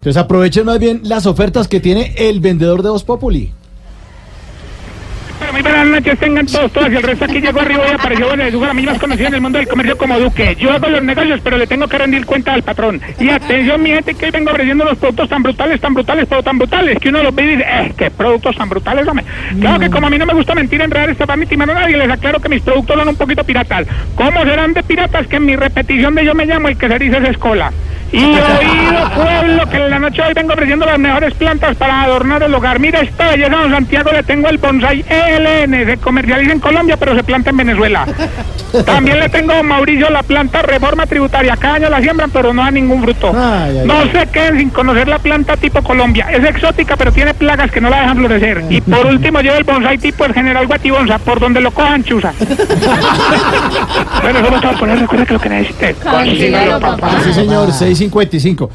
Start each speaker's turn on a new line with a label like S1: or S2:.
S1: Entonces aprovechen más bien las ofertas que tiene el vendedor de Voz Populi.
S2: Bueno, muy buenas noches, tengan todos, todas. Y el resto aquí llegó arriba y apareció bueno, a mí más conocido en el mundo del comercio como Duque. Yo hago los negocios, pero le tengo que rendir cuenta al patrón. Y atención, mi gente, que hoy vengo ofreciendo los productos tan brutales, tan brutales, pero tan brutales, que uno los ve y dice, eh, qué productos tan brutales, hombre. Claro que como a mí no me gusta mentir, enredar, estafar ni timar a nadie, les aclaro que mis productos son un poquito piratas. ¿Cómo serán de piratas que en mi repetición de yo me llamo y que se dice es escola? Y oído pueblo, que en la noche hoy vengo ofreciendo las mejores plantas para adornar el hogar. Mira esta belleza, don Santiago, le tengo el bonsai ELN, se comercializa en Colombia, pero se planta en Venezuela. También le tengo a Mauricio la planta reforma tributaria. Cada año la siembran, pero no da ningún fruto.
S1: Ay, ay,
S2: no se queden sin conocer la planta tipo Colombia. Es exótica, pero tiene plagas que no la dejan florecer. Y por último, llevo el bonsai tipo el general Guatibonza, por donde lo cojan chuza. bueno, solo todo por eso. Recuerda que lo que necesite. consígalo, papá.
S1: Sí, señor, 655.